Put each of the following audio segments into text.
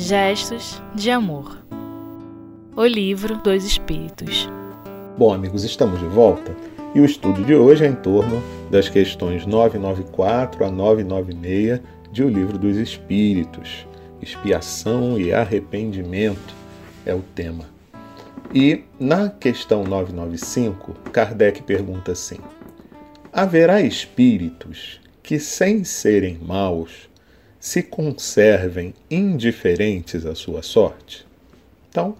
Gestos de Amor O Livro dos Espíritos. Bom, amigos, estamos de volta e o estudo de hoje é em torno das questões 994 a 996 de O Livro dos Espíritos. Expiação e arrependimento é o tema. E na questão 995, Kardec pergunta assim: Haverá espíritos que, sem serem maus, se conservem indiferentes à sua sorte? Então,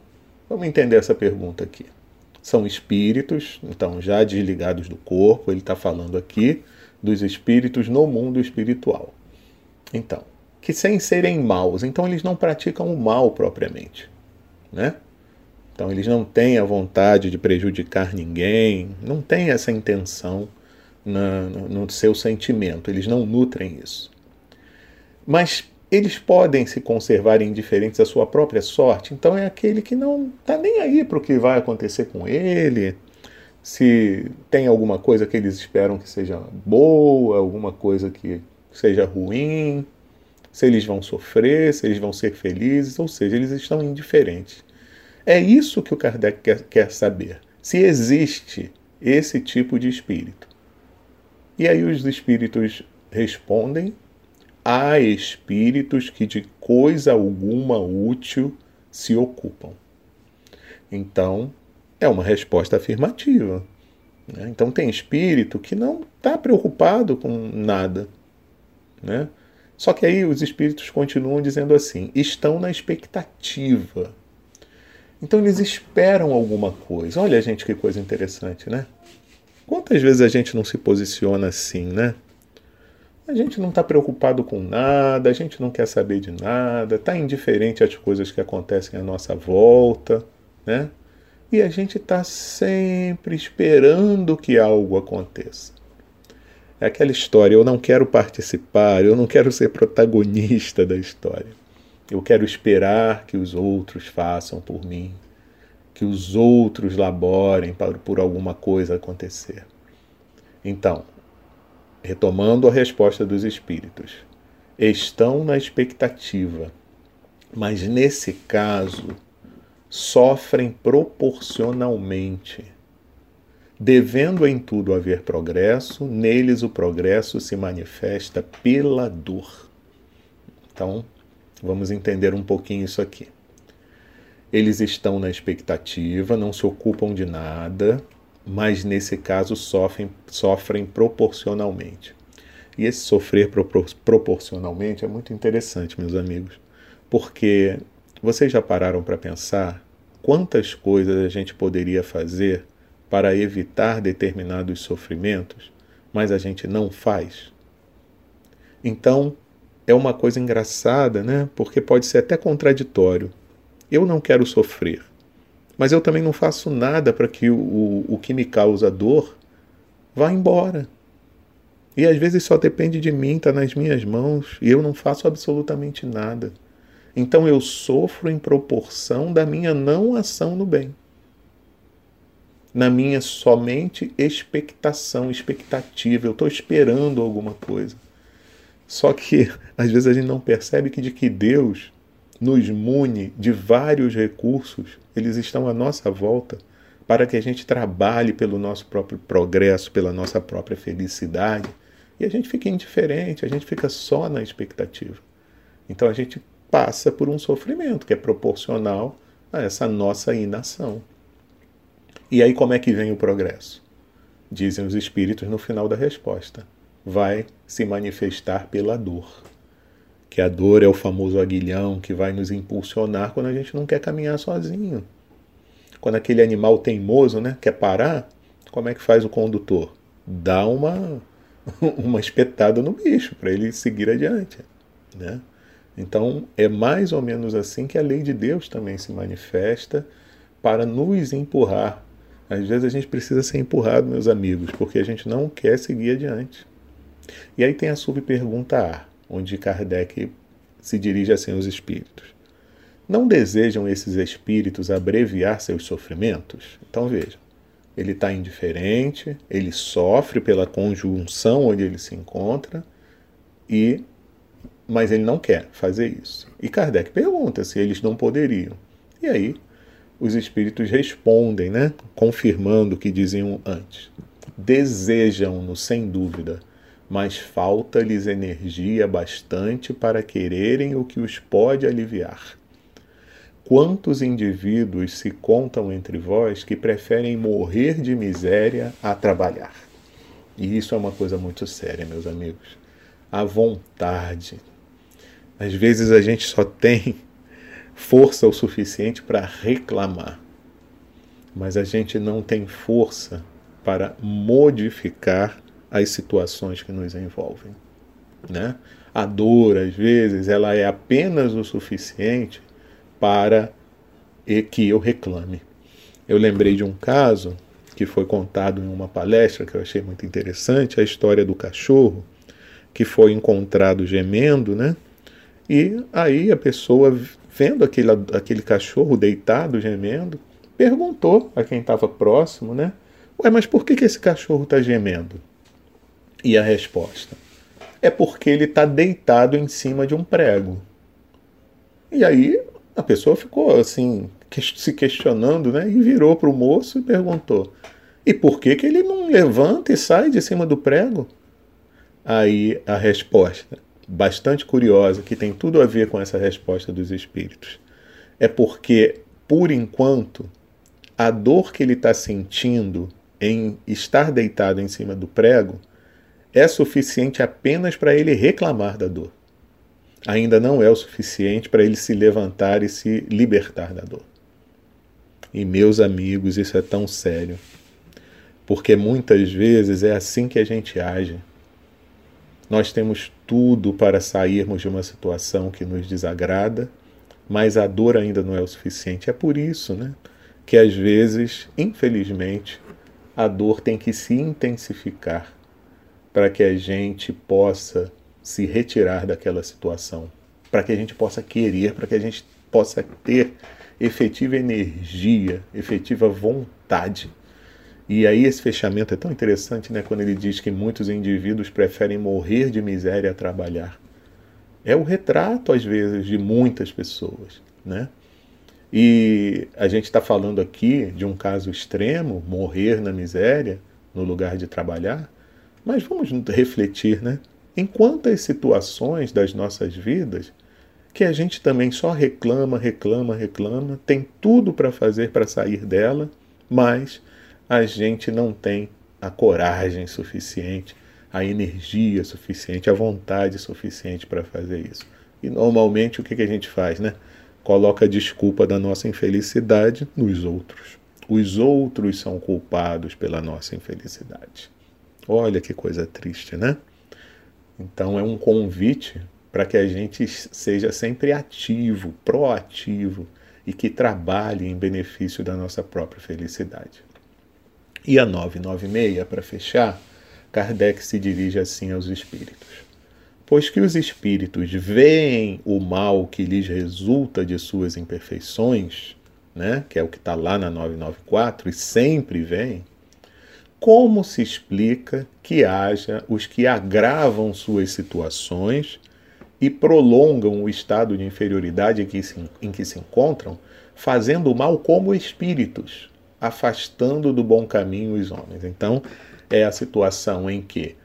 vamos entender essa pergunta aqui. São espíritos, então já desligados do corpo, ele está falando aqui dos espíritos no mundo espiritual. Então, que sem serem maus, então eles não praticam o mal propriamente, né? Então eles não têm a vontade de prejudicar ninguém, não têm essa intenção na, no, no seu sentimento, eles não nutrem isso. Mas eles podem se conservar indiferentes à sua própria sorte, então é aquele que não está nem aí para o que vai acontecer com ele, se tem alguma coisa que eles esperam que seja boa, alguma coisa que seja ruim, se eles vão sofrer, se eles vão ser felizes, ou seja, eles estão indiferentes. É isso que o Kardec quer, quer saber. Se existe esse tipo de espírito. E aí os espíritos respondem há espíritos que de coisa alguma útil se ocupam. Então, é uma resposta afirmativa. Né? Então, tem espírito que não está preocupado com nada. Né? Só que aí os espíritos continuam dizendo assim: estão na expectativa. Então, eles esperam alguma coisa. Olha, gente, que coisa interessante, né? Quantas vezes a gente não se posiciona assim, né? A gente não está preocupado com nada, a gente não quer saber de nada, está indiferente às coisas que acontecem à nossa volta, né? E a gente está sempre esperando que algo aconteça. É aquela história, eu não quero participar, eu não quero ser protagonista da história. Eu quero esperar que os outros façam por mim, que os outros laborem para, por alguma coisa acontecer. Então, retomando a resposta dos espíritos, estão na expectativa, mas nesse caso sofrem proporcionalmente. Devendo em tudo haver progresso, neles o progresso se manifesta pela dor. Então, vamos entender um pouquinho isso aqui. Eles estão na expectativa, não se ocupam de nada, mas nesse caso sofrem, sofrem proporcionalmente. E esse sofrer propor proporcionalmente é muito interessante, meus amigos, porque vocês já pararam para pensar quantas coisas a gente poderia fazer para evitar determinados sofrimentos, mas a gente não faz? Então, é uma coisa engraçada, né? Porque pode ser até contraditório. Eu não quero sofrer, mas eu também não faço nada para que o, o, o que me causa dor vá embora. E às vezes só depende de mim, está nas minhas mãos, e eu não faço absolutamente nada. Então eu sofro em proporção da minha não ação no bem. Na minha somente expectação, expectativa. Eu estou esperando alguma coisa. Só que às vezes a gente não percebe que de que Deus nos mune de vários recursos, eles estão à nossa volta para que a gente trabalhe pelo nosso próprio progresso, pela nossa própria felicidade, e a gente fica indiferente, a gente fica só na expectativa. Então a gente passa por um sofrimento que é proporcional a essa nossa inação. E aí como é que vem o progresso? Dizem os espíritos no final da resposta: vai se manifestar pela dor que a dor é o famoso aguilhão que vai nos impulsionar quando a gente não quer caminhar sozinho. Quando aquele animal teimoso né, quer parar, como é que faz o condutor? Dá uma, uma espetada no bicho para ele seguir adiante. Né? Então é mais ou menos assim que a lei de Deus também se manifesta para nos empurrar. Às vezes a gente precisa ser empurrado, meus amigos, porque a gente não quer seguir adiante. E aí tem a subpergunta A onde Kardec se dirige assim aos espíritos. Não desejam esses espíritos abreviar seus sofrimentos? Então vejam, ele está indiferente, ele sofre pela conjunção onde ele se encontra e mas ele não quer fazer isso. E Kardec pergunta se eles não poderiam. E aí os espíritos respondem, né? confirmando o que diziam antes. Desejam-no, sem dúvida, mas falta-lhes energia bastante para quererem o que os pode aliviar. Quantos indivíduos se contam entre vós que preferem morrer de miséria a trabalhar? E isso é uma coisa muito séria, meus amigos. A vontade. Às vezes a gente só tem força o suficiente para reclamar, mas a gente não tem força para modificar as situações que nos envolvem. Né? A dor, às vezes, ela é apenas o suficiente para que eu reclame. Eu lembrei de um caso que foi contado em uma palestra que eu achei muito interessante, a história do cachorro que foi encontrado gemendo, né? E aí a pessoa, vendo aquele, aquele cachorro deitado, gemendo, perguntou a quem estava próximo, né? Ué, mas por que, que esse cachorro está gemendo? E a resposta: é porque ele está deitado em cima de um prego. E aí a pessoa ficou assim, se questionando, né? E virou para o moço e perguntou: e por que, que ele não levanta e sai de cima do prego? Aí a resposta, bastante curiosa, que tem tudo a ver com essa resposta dos espíritos, é porque, por enquanto, a dor que ele está sentindo em estar deitado em cima do prego é suficiente apenas para ele reclamar da dor. Ainda não é o suficiente para ele se levantar e se libertar da dor. E meus amigos, isso é tão sério, porque muitas vezes é assim que a gente age. Nós temos tudo para sairmos de uma situação que nos desagrada, mas a dor ainda não é o suficiente. É por isso, né, que às vezes, infelizmente, a dor tem que se intensificar para que a gente possa se retirar daquela situação, para que a gente possa querer, para que a gente possa ter efetiva energia, efetiva vontade. E aí esse fechamento é tão interessante, né, quando ele diz que muitos indivíduos preferem morrer de miséria a trabalhar. É o retrato às vezes de muitas pessoas, né? E a gente está falando aqui de um caso extremo, morrer na miséria no lugar de trabalhar, mas vamos refletir, né? Em quantas situações das nossas vidas que a gente também só reclama, reclama, reclama, tem tudo para fazer para sair dela, mas a gente não tem a coragem suficiente, a energia suficiente, a vontade suficiente para fazer isso. E normalmente o que, que a gente faz, né? Coloca a desculpa da nossa infelicidade nos outros. Os outros são culpados pela nossa infelicidade. Olha que coisa triste, né? Então é um convite para que a gente seja sempre ativo, proativo e que trabalhe em benefício da nossa própria felicidade. E a 996, para fechar, Kardec se dirige assim aos espíritos. Pois que os espíritos veem o mal que lhes resulta de suas imperfeições, né, que é o que está lá na 994, e sempre vêm, como se explica que haja os que agravam suas situações e prolongam o estado de inferioridade em que se, em que se encontram, fazendo mal como espíritos, afastando do bom caminho os homens. Então, é a situação em que,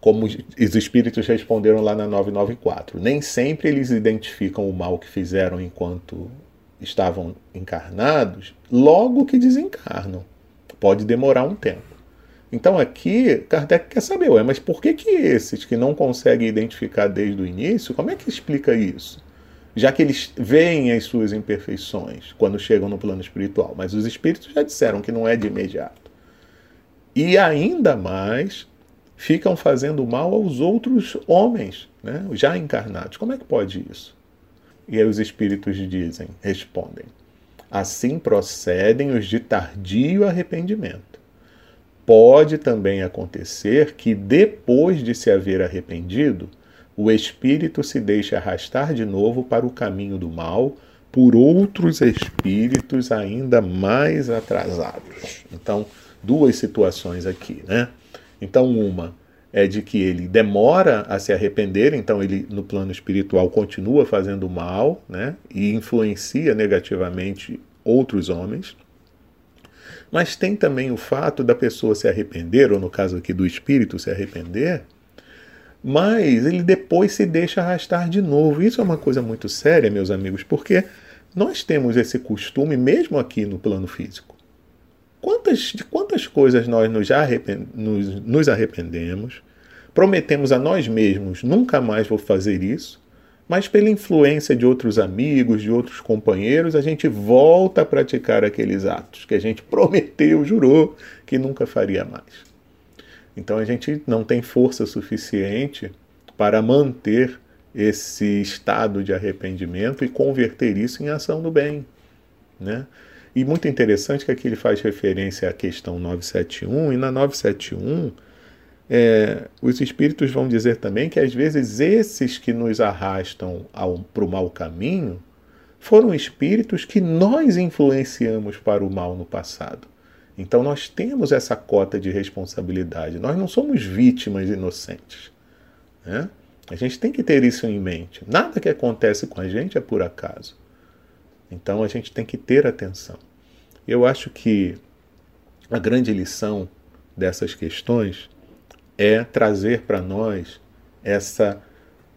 como os espíritos responderam lá na 994, nem sempre eles identificam o mal que fizeram enquanto estavam encarnados, logo que desencarnam. Pode demorar um tempo. Então aqui, Kardec quer saber, ué, mas por que, que esses que não conseguem identificar desde o início, como é que explica isso? Já que eles veem as suas imperfeições quando chegam no plano espiritual, mas os espíritos já disseram que não é de imediato. E ainda mais ficam fazendo mal aos outros homens, né, já encarnados. Como é que pode isso? E aí os espíritos dizem, respondem: assim procedem os de tardio arrependimento Pode também acontecer que, depois de se haver arrependido, o espírito se deixe arrastar de novo para o caminho do mal por outros espíritos ainda mais atrasados. Então, duas situações aqui, né? Então, uma é de que ele demora a se arrepender, então ele no plano espiritual continua fazendo mal, né, e influencia negativamente outros homens. Mas tem também o fato da pessoa se arrepender, ou no caso aqui do espírito se arrepender, mas ele depois se deixa arrastar de novo. Isso é uma coisa muito séria, meus amigos, porque nós temos esse costume mesmo aqui no plano físico. Quantas, de quantas coisas nós nos, arrepend, nos, nos arrependemos, prometemos a nós mesmos nunca mais vou fazer isso, mas pela influência de outros amigos, de outros companheiros, a gente volta a praticar aqueles atos que a gente prometeu, jurou que nunca faria mais. Então a gente não tem força suficiente para manter esse estado de arrependimento e converter isso em ação do bem. Né? E muito interessante que aqui ele faz referência à questão 971, e na 971 é, os espíritos vão dizer também que às vezes esses que nos arrastam para o mau caminho foram espíritos que nós influenciamos para o mal no passado. Então nós temos essa cota de responsabilidade. Nós não somos vítimas inocentes. Né? A gente tem que ter isso em mente. Nada que acontece com a gente é por acaso. Então a gente tem que ter atenção. Eu acho que a grande lição dessas questões é trazer para nós essa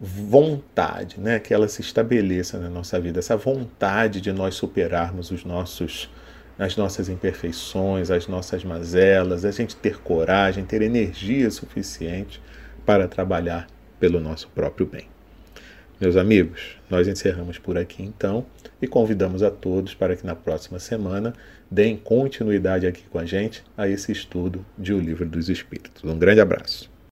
vontade, né, que ela se estabeleça na nossa vida, essa vontade de nós superarmos os nossos as nossas imperfeições, as nossas mazelas, a gente ter coragem, ter energia suficiente para trabalhar pelo nosso próprio bem. Meus amigos, nós encerramos por aqui então e convidamos a todos para que na próxima semana deem continuidade aqui com a gente a esse estudo de O Livro dos Espíritos. Um grande abraço.